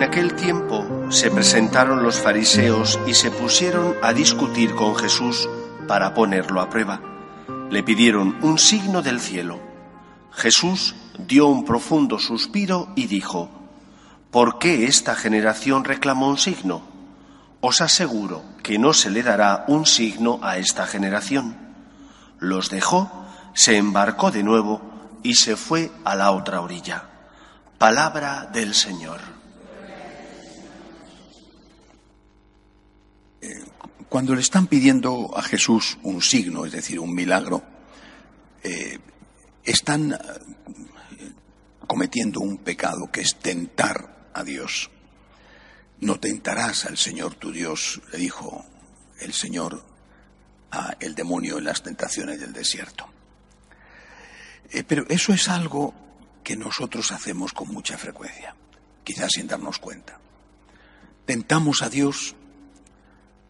En aquel tiempo se presentaron los fariseos y se pusieron a discutir con Jesús para ponerlo a prueba. Le pidieron un signo del cielo. Jesús dio un profundo suspiro y dijo, ¿Por qué esta generación reclamó un signo? Os aseguro que no se le dará un signo a esta generación. Los dejó, se embarcó de nuevo y se fue a la otra orilla. Palabra del Señor. Cuando le están pidiendo a Jesús un signo, es decir, un milagro, eh, están eh, cometiendo un pecado que es tentar a Dios. No tentarás al Señor tu Dios, le dijo el Señor a el demonio en las tentaciones del desierto. Eh, pero eso es algo que nosotros hacemos con mucha frecuencia, quizás sin darnos cuenta. Tentamos a Dios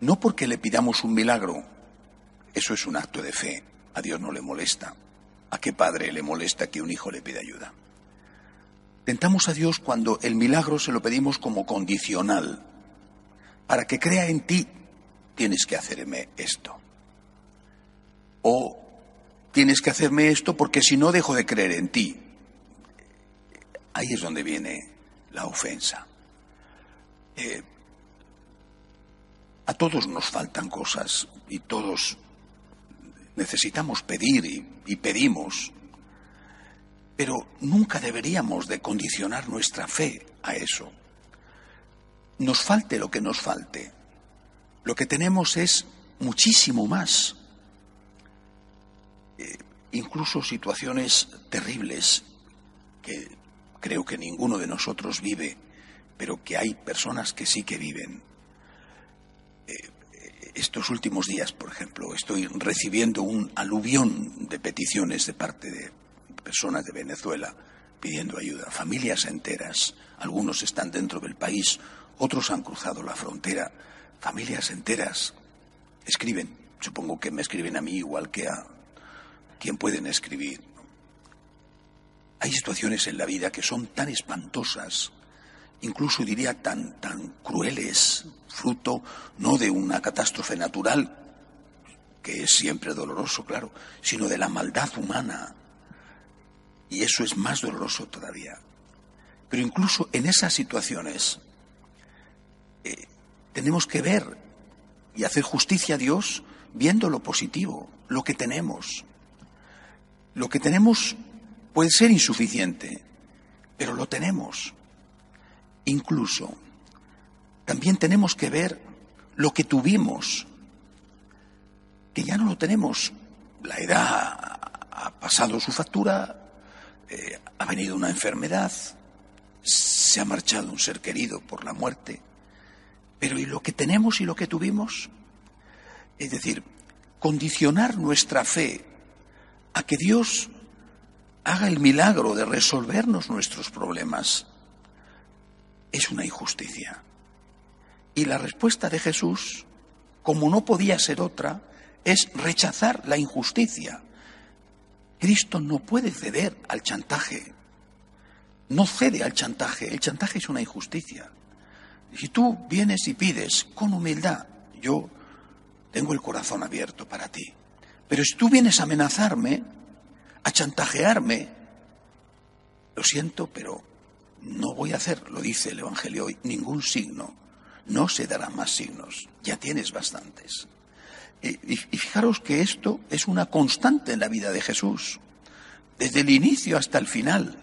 no porque le pidamos un milagro, eso es un acto de fe, a Dios no le molesta. ¿A qué padre le molesta que un hijo le pida ayuda? Tentamos a Dios cuando el milagro se lo pedimos como condicional. Para que crea en ti, tienes que hacerme esto. O tienes que hacerme esto porque si no dejo de creer en ti. Ahí es donde viene la ofensa. Eh, a todos nos faltan cosas y todos necesitamos pedir y, pedimos, pero nunca deberíamos de condicionar nuestra fe a eso. Nos falte lo que nos falte. Lo que tenemos es muchísimo más. Eh, incluso situaciones terribles que creo que ninguno de nosotros vive, pero que hay personas que sí que viven estos últimos días, por ejemplo, estoy recibiendo un aluvión de peticiones de parte de personas de Venezuela pidiendo ayuda, familias enteras, algunos están dentro del país, otros han cruzado la frontera, familias enteras escriben, supongo que me escriben a mí igual que a quien pueden escribir. Hay situaciones en la vida que son tan espantosas incluso diría tan, tan crueles, fruto no de una catástrofe natural, que es siempre doloroso, claro, sino de la maldad humana. Y eso es más doloroso todavía. Pero incluso en esas situaciones eh, tenemos que ver y hacer justicia a Dios viendo lo positivo, lo que tenemos. Lo que tenemos puede ser insuficiente, pero lo tenemos. Incluso, también tenemos que ver lo que tuvimos, que ya no lo tenemos. La edad ha pasado su factura, eh, ha venido una enfermedad, se ha marchado un ser querido por la muerte. Pero ¿y lo que tenemos y lo que tuvimos? Es decir, condicionar nuestra fe a que Dios haga el milagro de resolvernos nuestros problemas es una injusticia. Y la respuesta de Jesús, como no podía ser otra, es rechazar la injusticia. Cristo no puede ceder al chantaje. No cede al chantaje. El chantaje es una injusticia. Si tú vienes y pides con humildad, yo tengo el corazón abierto para ti. Pero si tú vienes a amenazarme, a chantajearme, lo siento, pero no voy a hacer, lo dice el Evangelio hoy, ningún signo. No se darán más signos, ya tienes bastantes. Y, fijaros que esto es una constante en la vida de Jesús, desde el inicio hasta el final.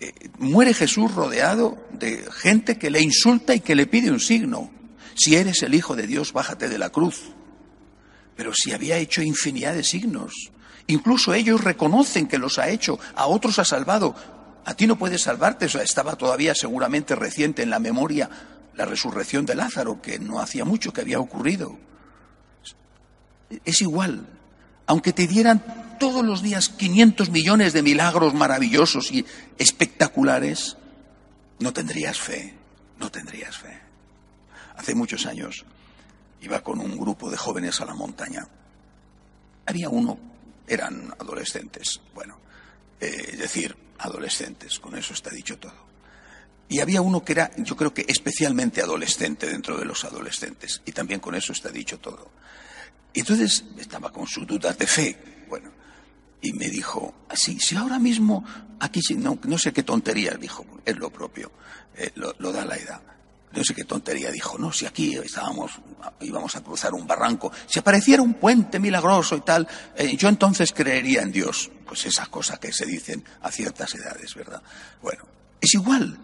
Eh, muere Jesús rodeado de gente que le insulta y que le pide un signo. Si eres el Hijo de Dios, bájate de la cruz. Pero si había hecho infinidad de signos, Incluso ellos reconocen que los ha hecho, a otros ha salvado. A ti no puedes salvarte, estaba todavía seguramente reciente en la memoria la resurrección de Lázaro, que no hacía mucho que había ocurrido. Es igual, aunque te dieran todos los días 500 millones de milagros maravillosos y espectaculares, no tendrías fe, no tendrías fe. Hace muchos años iba con un grupo de jóvenes a la montaña. Había uno, eran adolescentes, bueno, eh, es decir, adolescentes, con eso está dicho todo. Y había uno que era, yo creo que especialmente adolescente dentro de los adolescentes, y también con eso está dicho todo. Y entonces estaba con sus dudas de fe, bueno, y me dijo, así, si ahora mismo, aquí no, no sé qué tontería, dijo, es lo propio, eh, lo, da la edad. No sé qué tontería dijo, no, si aquí estábamos, íbamos a cruzar un barranco, si apareciera un puente milagroso y tal, eh, yo entonces creería en Dios. Pues esas cosas que se dicen a ciertas edades, ¿verdad? Bueno, es igual.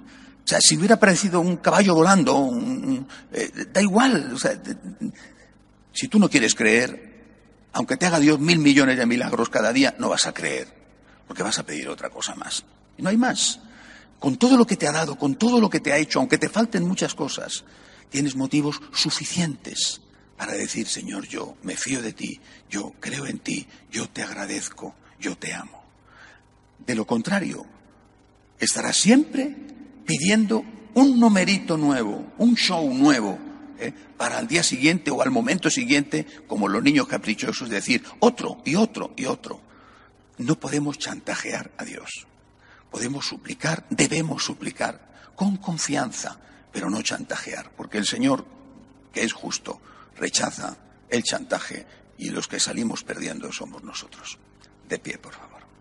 O sea, si hubiera aparecido un caballo volando, eh, da igual. O sea, si tú no quieres creer, aunque te haga Dios mil millones de milagros cada día, no vas a creer, porque vas a pedir otra cosa más. Y no hay más. Con todo lo que te ha dado, con todo lo que te ha hecho, aunque te falten muchas cosas, tienes motivos suficientes para decir, Señor, yo me fío de ti, yo creo en ti, yo te agradezco, yo te amo. De lo contrario, estarás siempre pidiendo un numerito nuevo, un show nuevo, ¿eh? para el día siguiente o al momento siguiente, como los niños caprichosos, decir otro y otro y otro. No podemos chantajear a Dios. Podemos suplicar, debemos suplicar con confianza, pero no chantajear, porque el Señor, que es justo, rechaza el chantaje y los que salimos perdiendo somos nosotros. De pie, por favor.